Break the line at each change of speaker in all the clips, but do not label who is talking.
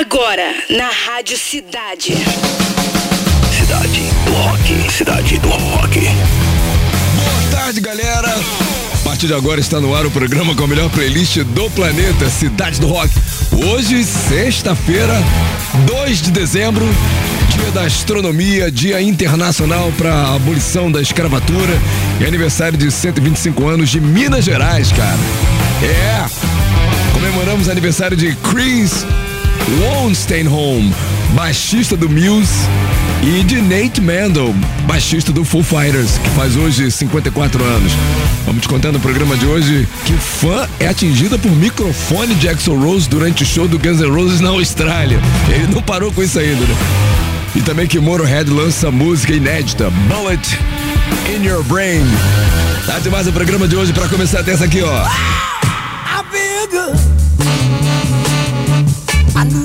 Agora, na Rádio Cidade.
Cidade do Rock. Cidade do Rock.
Boa tarde, galera. A partir de agora está no ar o programa com a melhor playlist do planeta, Cidade do Rock. Hoje, sexta-feira, 2 de dezembro, dia da astronomia, dia internacional para a abolição da escravatura e aniversário de 125 anos de Minas Gerais, cara. É! Comemoramos aniversário de Chris Wonsteinholm, baixista do Muse, e de Nate Mendel, baixista do Foo Fighters, que faz hoje 54 anos. Vamos te contar no programa de hoje que fã é atingida por microfone de Axel Rose durante o show do Guns N' Roses na Austrália. Ele não parou com isso ainda, né? E também que Motorhead lança música inédita, Bullet in Your Brain. Tá demais o programa de hoje para começar dessa aqui, ó.
I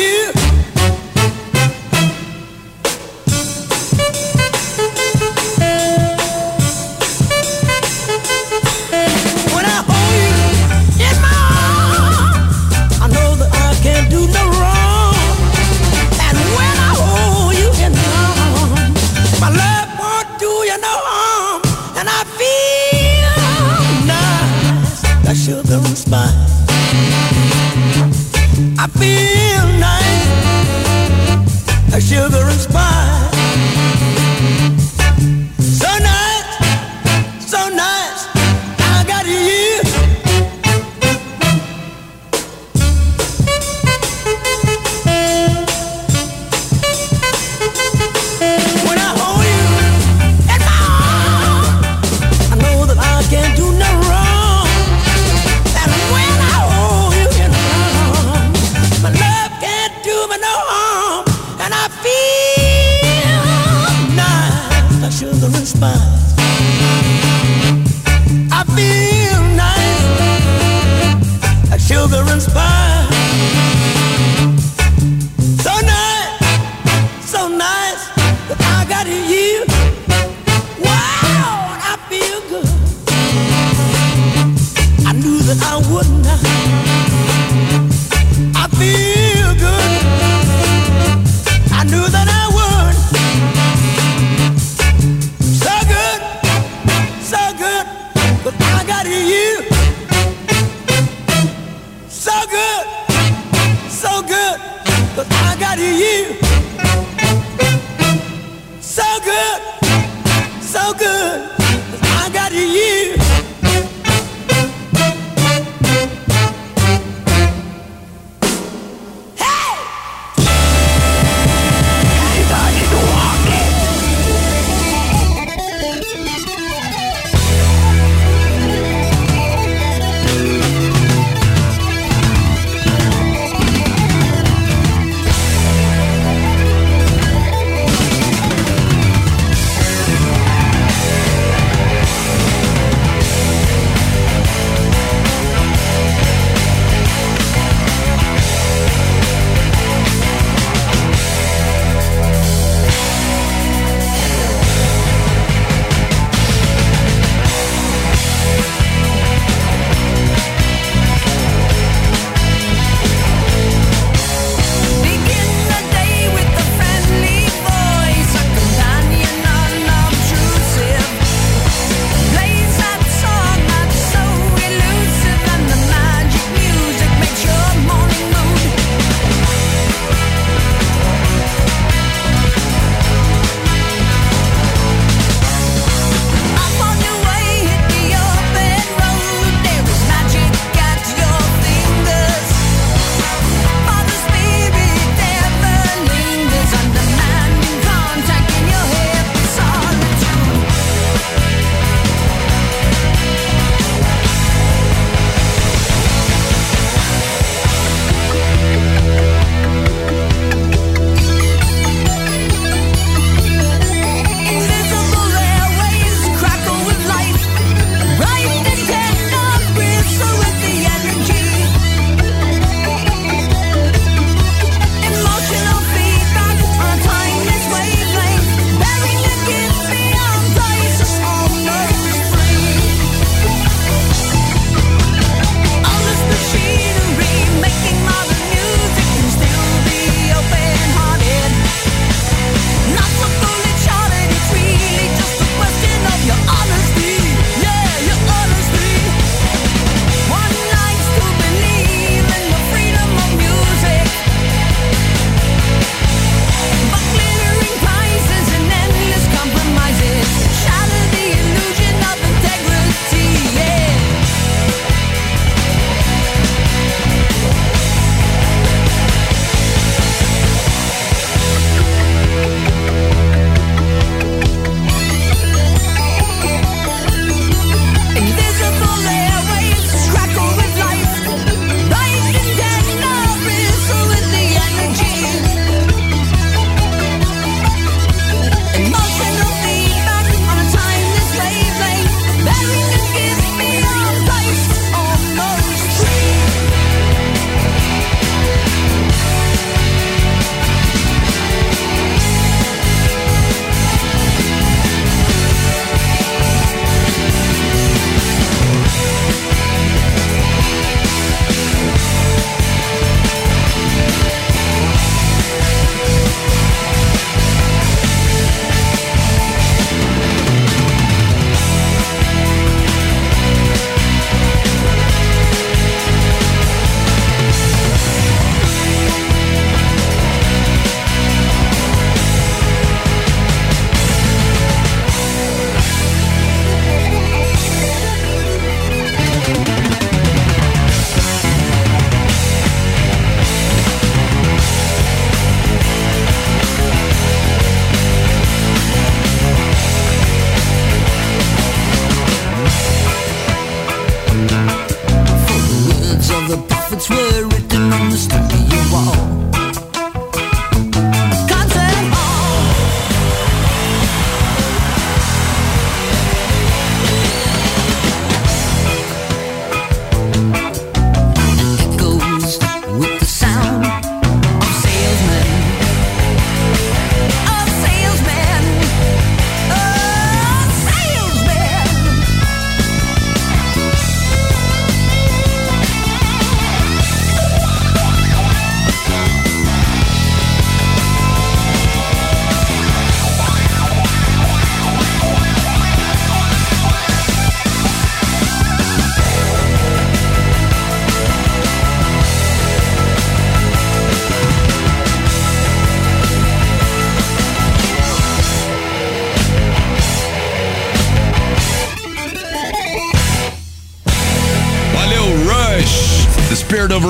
You.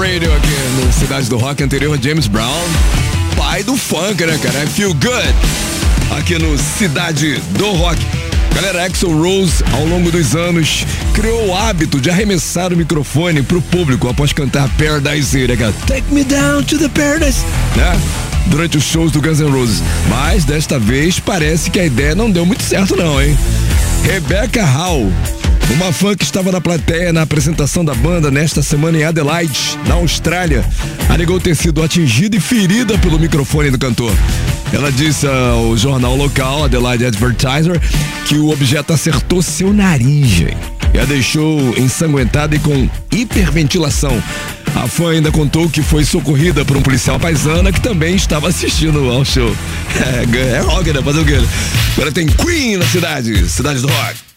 Radio aqui no Cidade do Rock anterior, James Brown, pai do funk, né, cara? I feel good. Aqui no Cidade do Rock. Galera, Axel Rose, ao longo dos anos, criou o hábito de arremessar o microfone pro público após cantar Paradise, né, cara? Take me down to the paradise, né? Durante os shows do Guns N' Roses. Mas desta vez parece que a ideia não deu muito certo, não, hein? Rebecca Hall uma fã que estava na plateia na apresentação da banda nesta semana em Adelaide, na Austrália, alegou ter sido atingida e ferida pelo microfone do cantor. Ela disse ao jornal local, Adelaide Advertiser, que o objeto acertou seu nariz hein, e a deixou ensanguentada e com hiperventilação. A fã ainda contou que foi socorrida por um policial paisana que também estava assistindo ao show. É, é rock, né? Fazer o quê? Agora tem Queen na cidade, cidade do rock.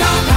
Cidade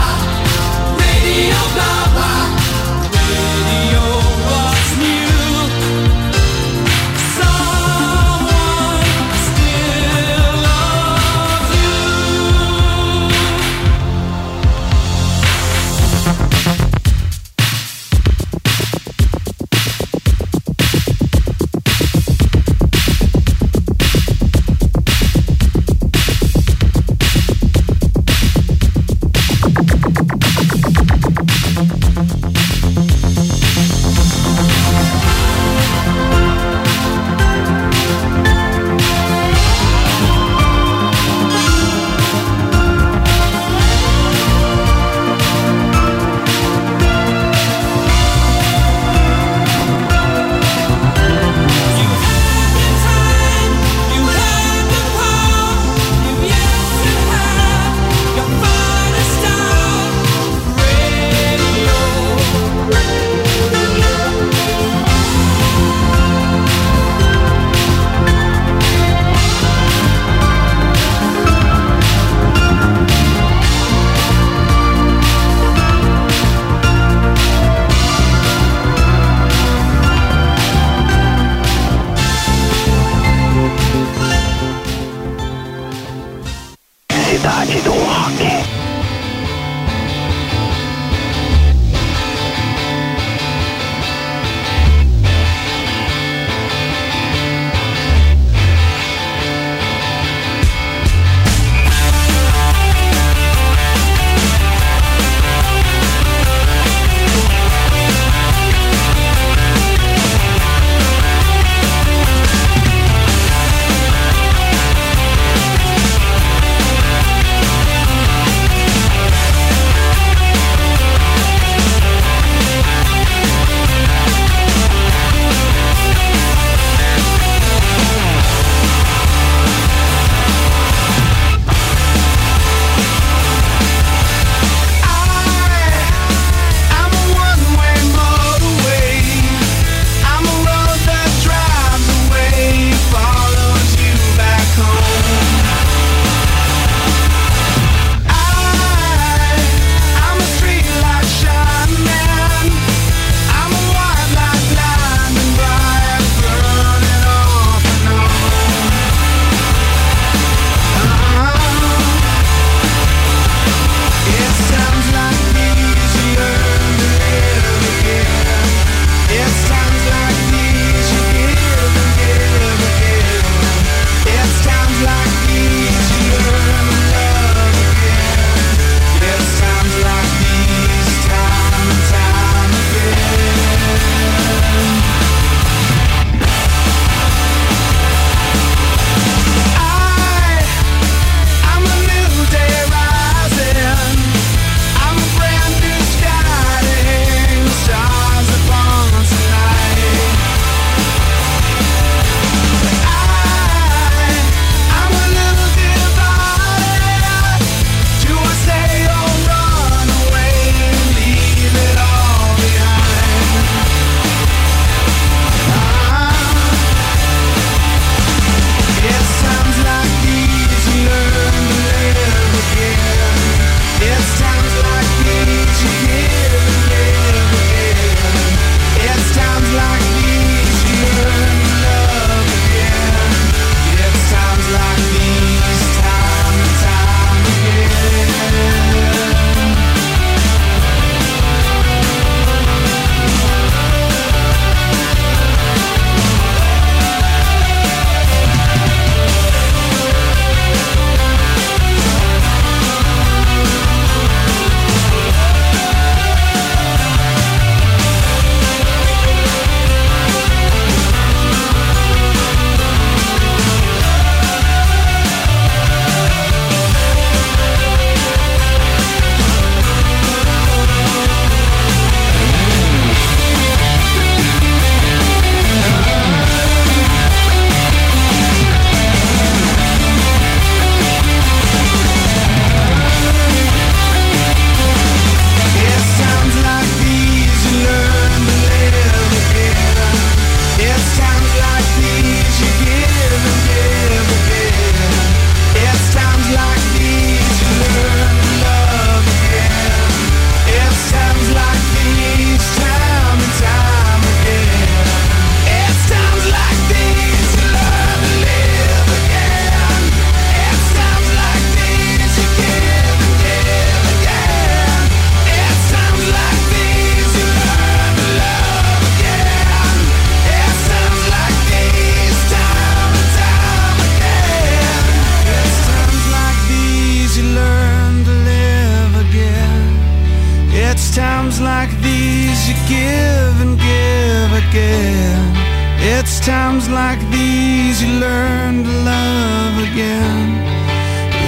give and give again. It's times like these you learn to love again.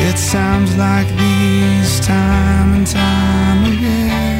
It's times like these, time and time again.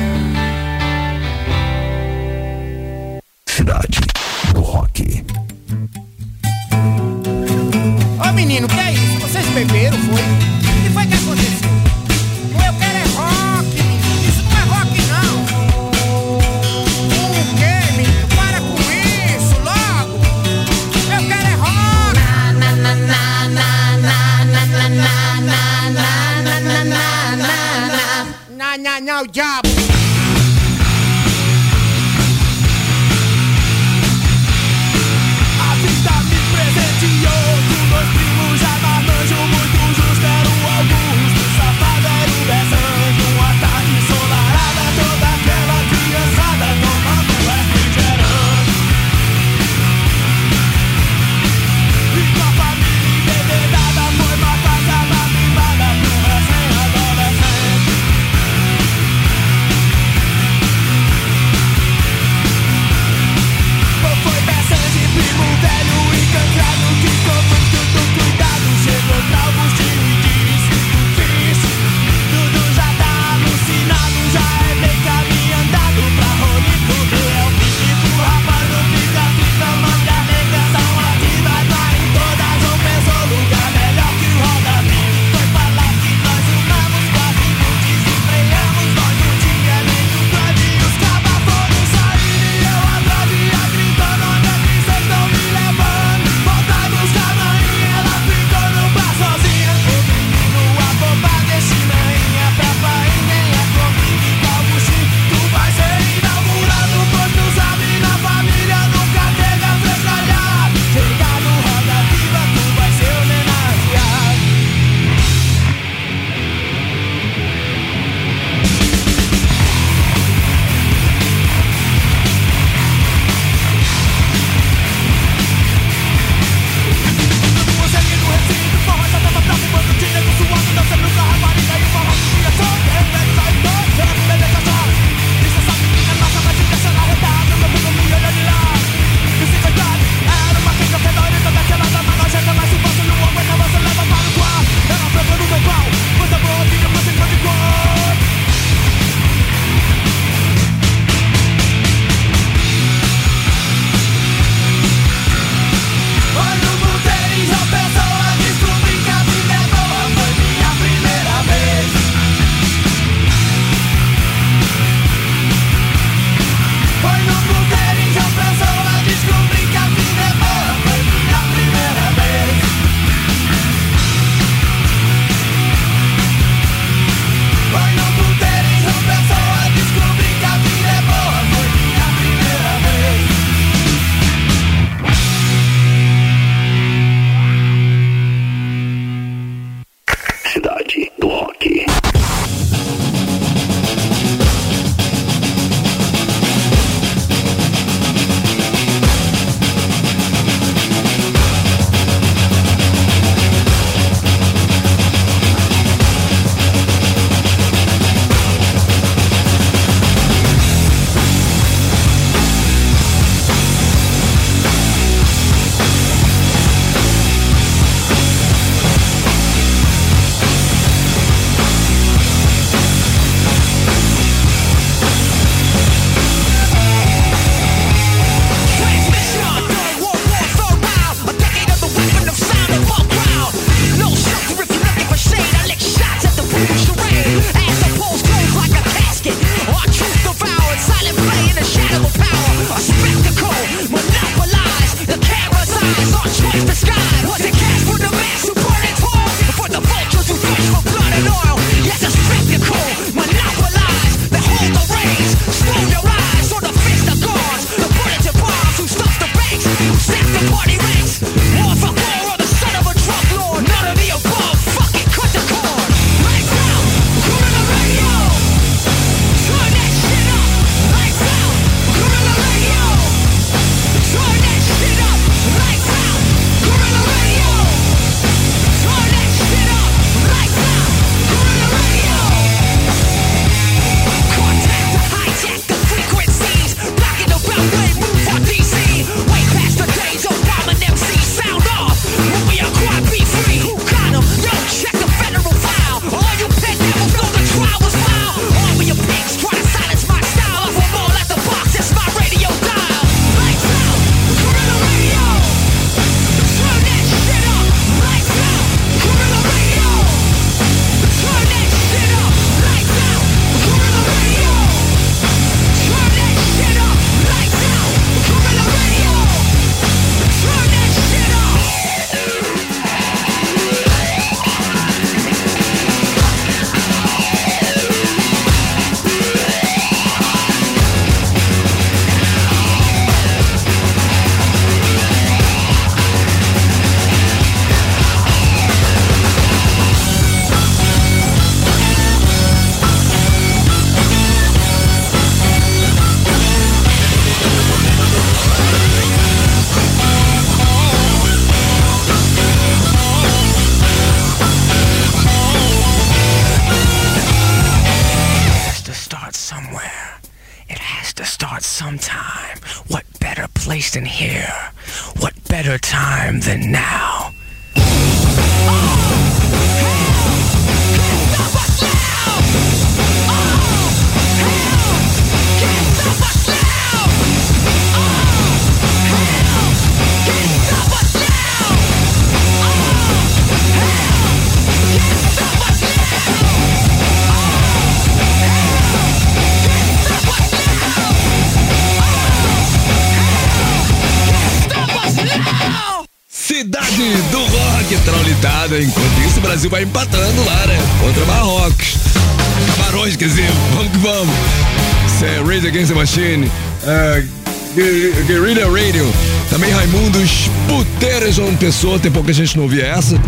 João Pessoa.
Tem pouca gente não ouvia essa.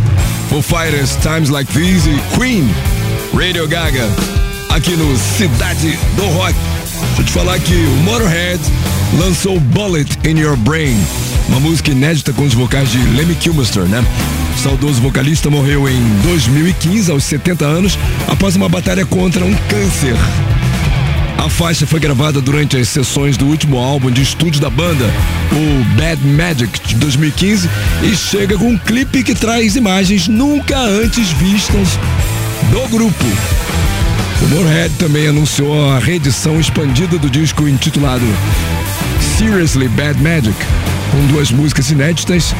Foo Fighters, Times Like These e Queen. Radio Gaga. Aqui no Cidade do Rock. Deixa eu te falar que o Motorhead lançou Bullet in Your Brain, uma música inédita com os vocais de Lemmy Kilmister, né? O saudoso vocalista morreu em 2015, aos 70 anos, após uma batalha contra um câncer. A faixa foi gravada durante as sessões do último álbum de estúdio da banda, o Bad Magic, de 2015, e chega com um clipe que traz imagens nunca antes vistas do grupo. O Motorhead também anunciou a reedição expandida do disco intitulado Seriously Bad Magic, com duas músicas inéditas,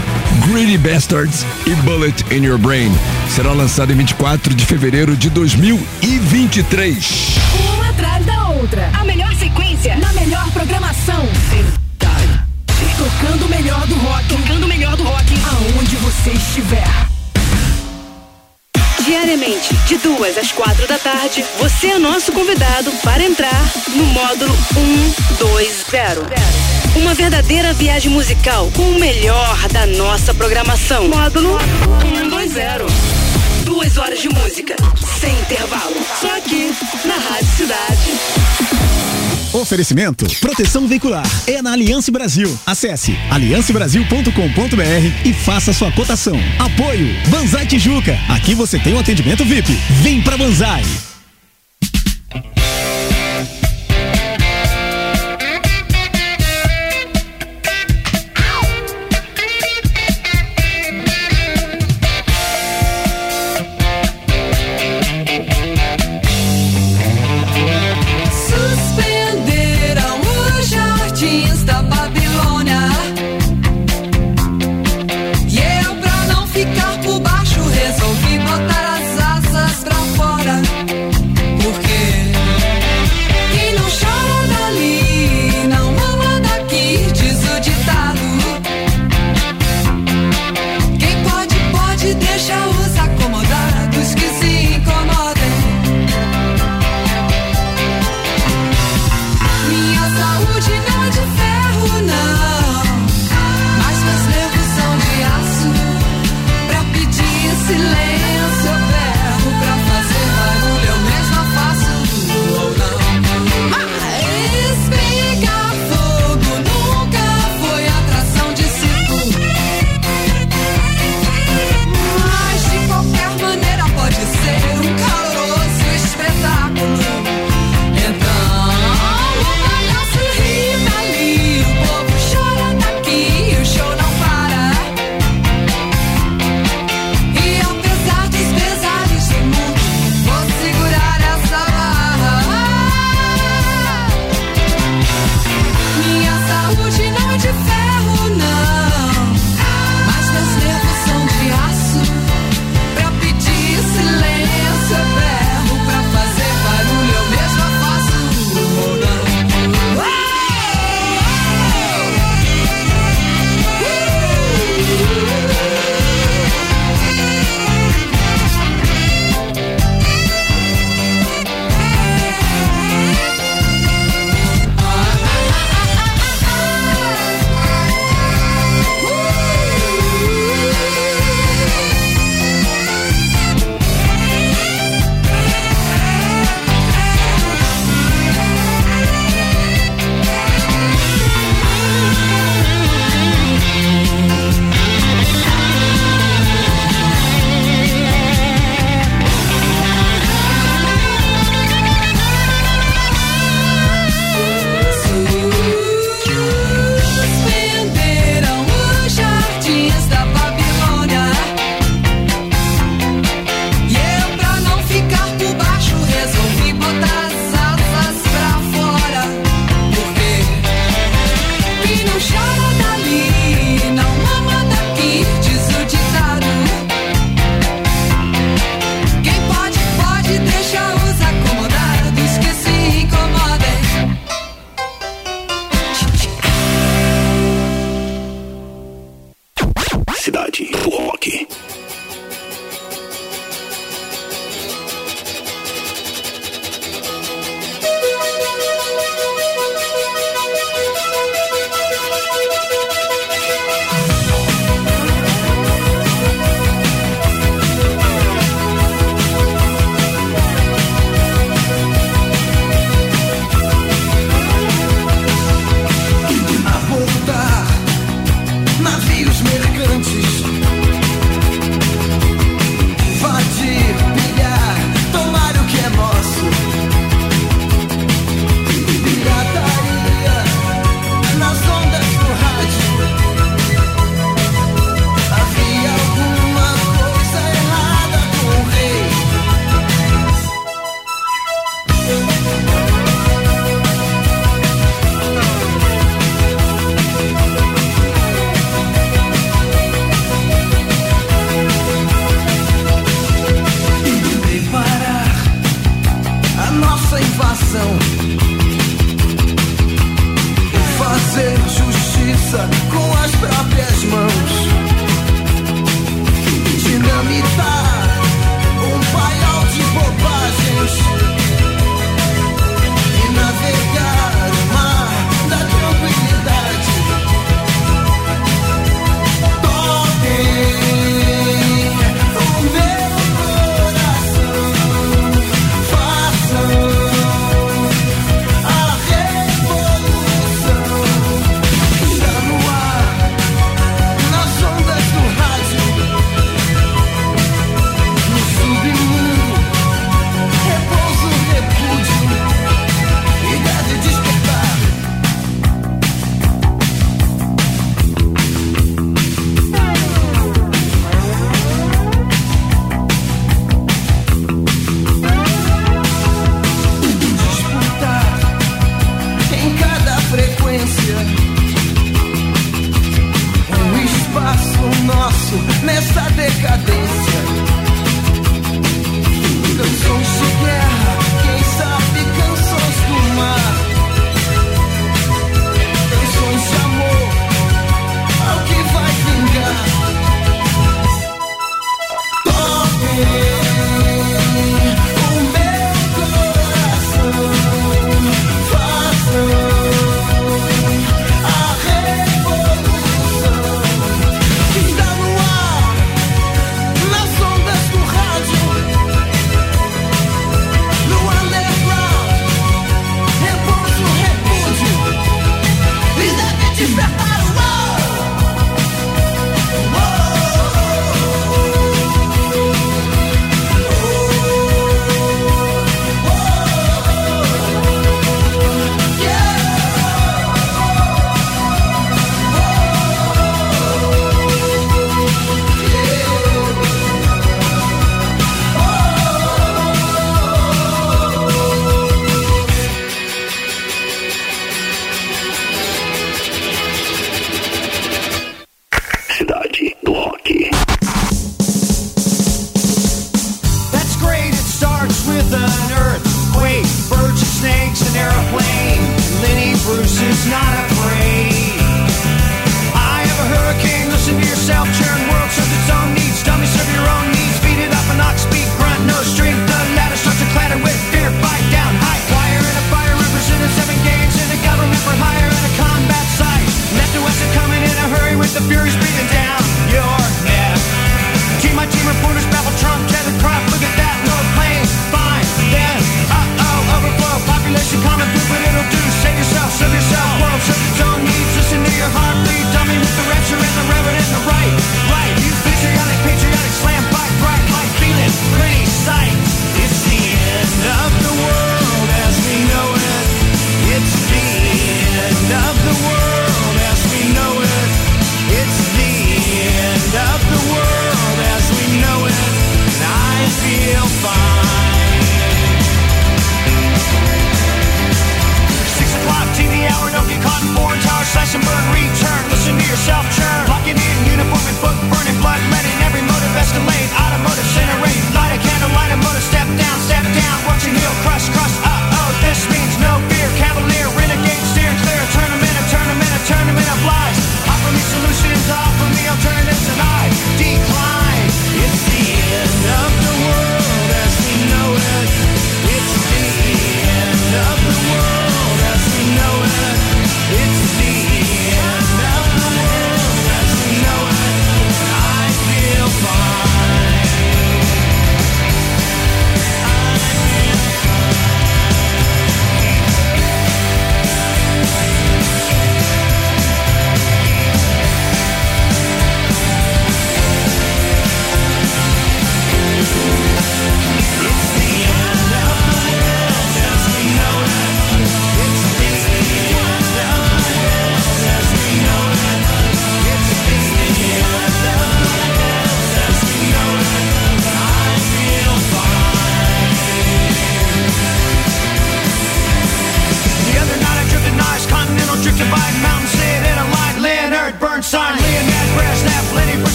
Greedy Bastards e Bullet in Your Brain. Será lançado em 24 de fevereiro de 2023.
A melhor sequência na melhor programação. Tocando o melhor do rock. Tocando o melhor do rock. Aonde você estiver.
Diariamente, de duas às quatro da tarde, você é nosso convidado para entrar no módulo 120. Uma verdadeira viagem musical com o melhor da nossa programação. Módulo 120. Duas horas de música, sem intervalo. Só aqui, na Rádio Cidade.
Oferecimento Proteção Veicular é na Aliança Brasil. Acesse aliancebrasil.com.br e faça sua cotação. Apoio Banzai Tijuca. Aqui você tem um atendimento VIP. Vem pra Banzai.
Jardins da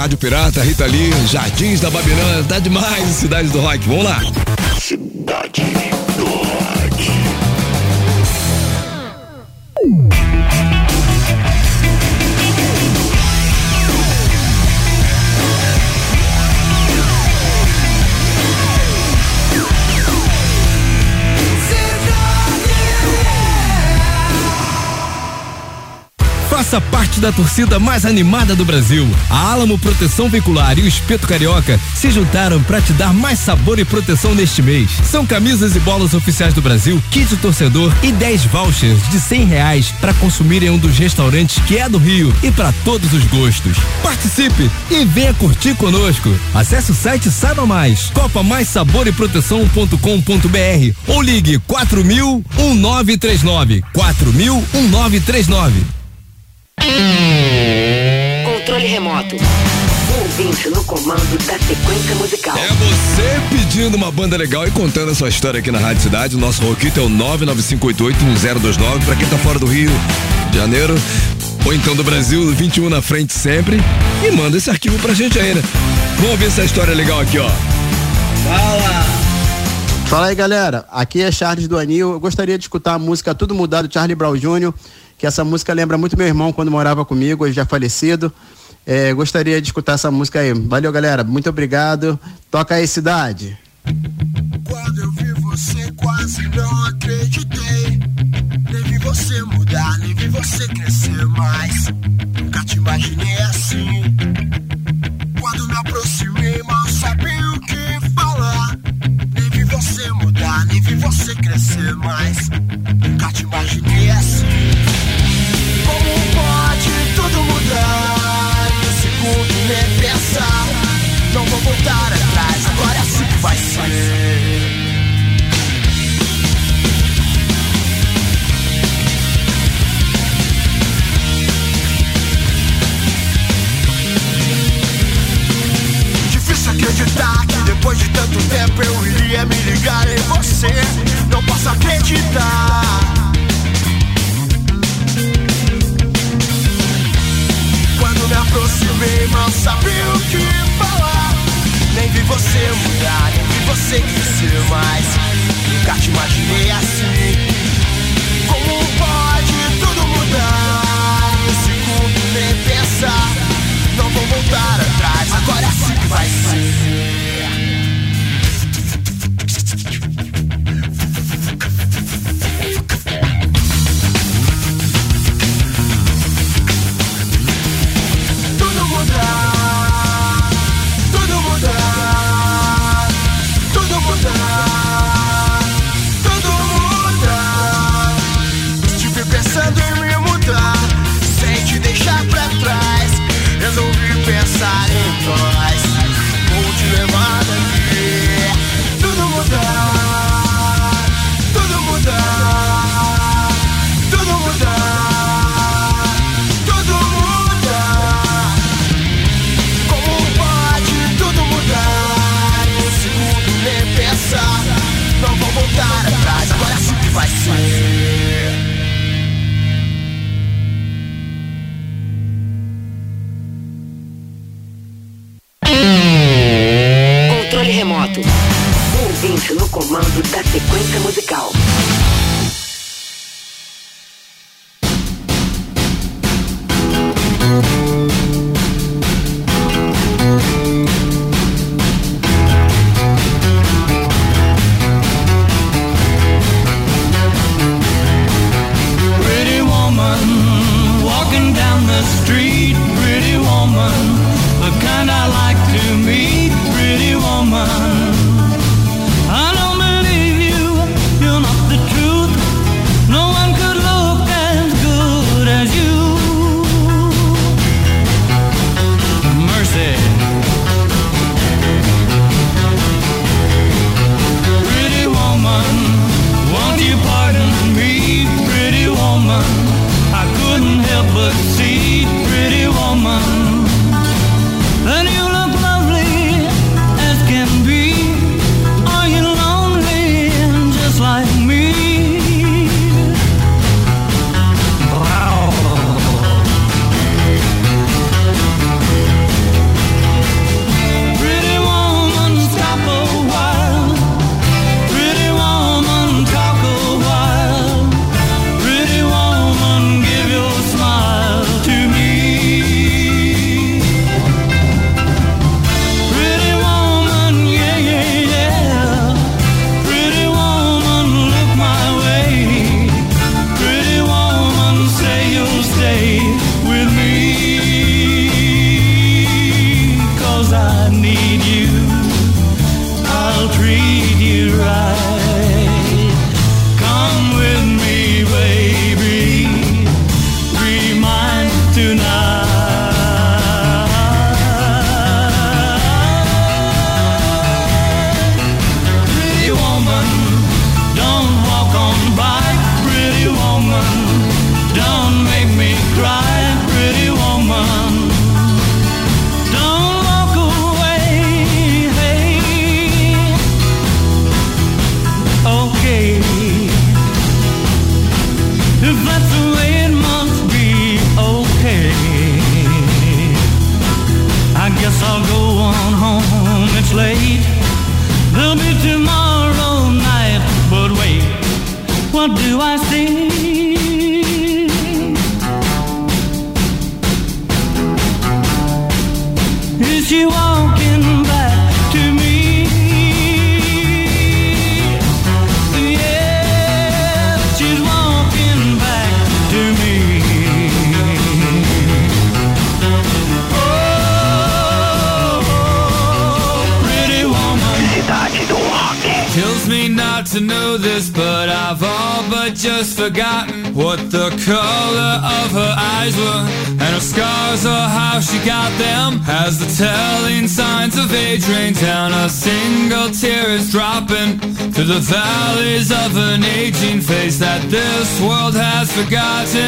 Rádio
Pirata, Rita Lee, Jardins da Babilônia. Tá demais, Cidade do Rock. Vamos lá.
Faça parte da torcida mais animada do Brasil. A Alamo Proteção Veicular e o Espeto Carioca se juntaram para te dar mais sabor e proteção neste mês. São camisas e bolas oficiais do Brasil, kit torcedor e 10 vouchers de 100 reais para consumir em um dos restaurantes que é do Rio e para todos os gostos. Participe e venha curtir conosco. Acesse o site saiba mais. Copa Mais Sabor e Proteção.com.br ou ligue 4000 1939 4000 1939.
Controle remoto. O ouvinte no comando da sequência musical.
É você pedindo uma banda legal e contando a sua história aqui na Rádio Cidade. O nosso roquito é o 995881029 para quem tá fora do Rio de Janeiro ou então do Brasil, 21 na frente sempre. E manda esse arquivo pra gente aí, né? Vamos ver essa história legal aqui, ó.
Fala! Fala aí, galera. Aqui é Charles do Anil. Eu gostaria de escutar a música Tudo Mudado, do Charlie Brown Jr., que essa música lembra muito meu irmão quando morava comigo, hoje já falecido. É, gostaria de escutar essa música aí. Valeu, galera. Muito obrigado. Toca aí, cidade.
Quando eu vi você, quase não acreditei. Nem vi você mudar, nem vi você crescer mais. Nunca te imaginei assim. Quando me aproximei, mal sabia o que falar. Nem vi você mudar, nem vi você crescer mais. Nunca te imaginei assim. Tempo eu iria me ligar em você. Não posso acreditar. Você crescer mais. Nunca te imaginei assim.
Just forgotten what the color of her eyes were, and her scars or how she got them. As the telling signs of age rain down, a single tear is dropping through the valleys of an aging face that this world has forgotten.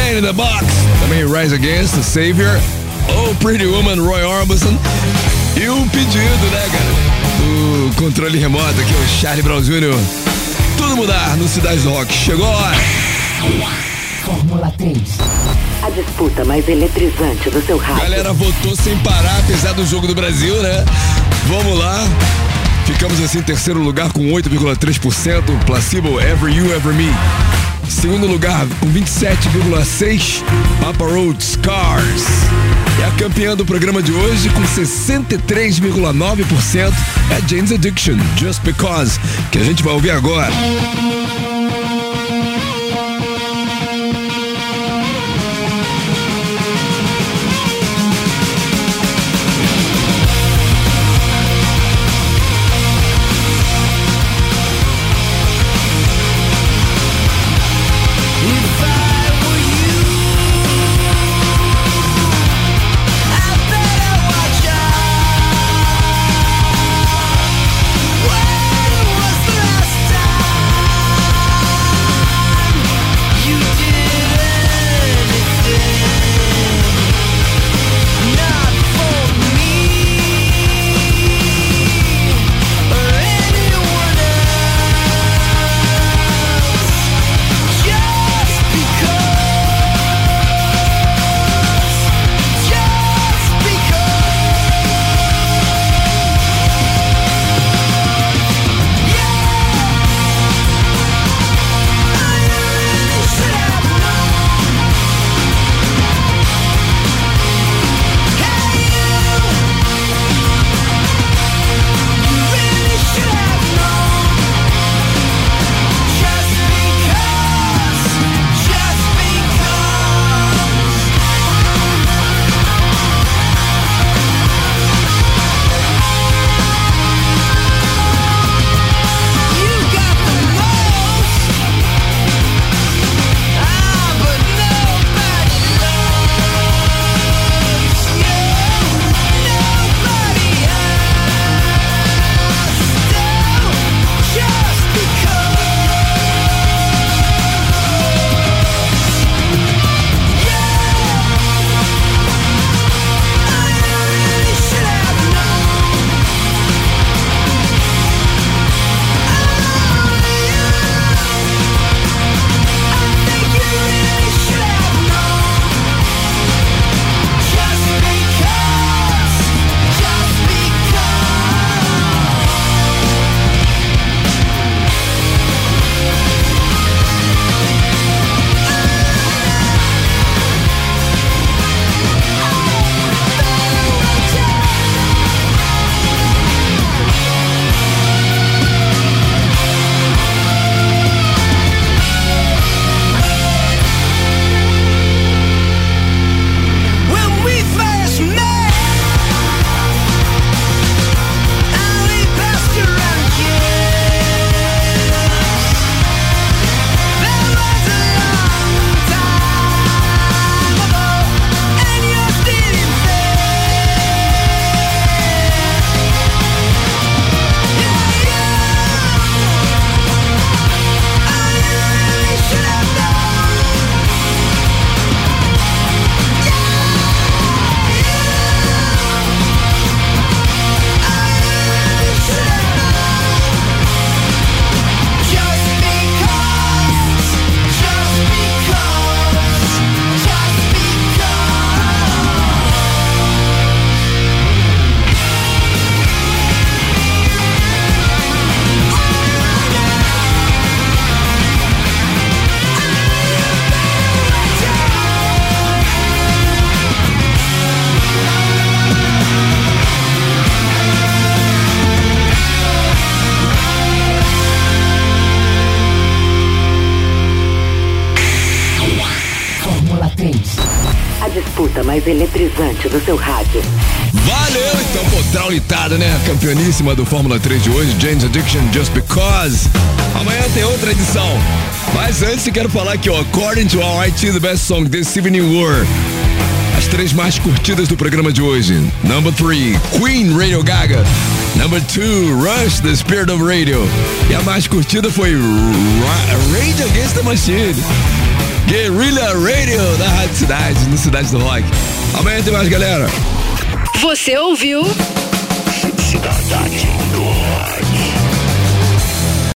Man in the Box. Também Rise Against, The Savior. Oh Pretty Woman, Roy Orbison. E o pedido, né, cara? Do controle remoto aqui, o Charlie Brown Jr. Tudo mudar no Cidade do Rock. Chegou a hora.
Fórmula 3. A disputa mais eletrizante do seu rádio.
Galera votou sem parar, apesar do jogo do Brasil, né? Vamos lá. Ficamos assim em terceiro lugar com 8,3%. Placebo Ever You Ever Me. Segundo lugar com 27,6%. Papa Road Scars. É a campeã do programa de hoje com 63,9%. É Jane's Addiction, Just Because, que a gente vai ouvir agora. Traulitada, né? Campeoníssima do Fórmula 3 de hoje, James Addiction Just Because. Amanhã tem outra edição. Mas antes eu quero falar aqui, ó, according to our IT, the best song this evening were. As três mais curtidas do programa de hoje. Number 3, Queen Radio Gaga. Number 2, Rush, The Spirit of Radio. E a mais curtida foi Ra- Rage Against the Machine.
Trilha Radio da Rádio Cidade, no Cidade do Rock. Amanhã tem mais, galera.
Você ouviu?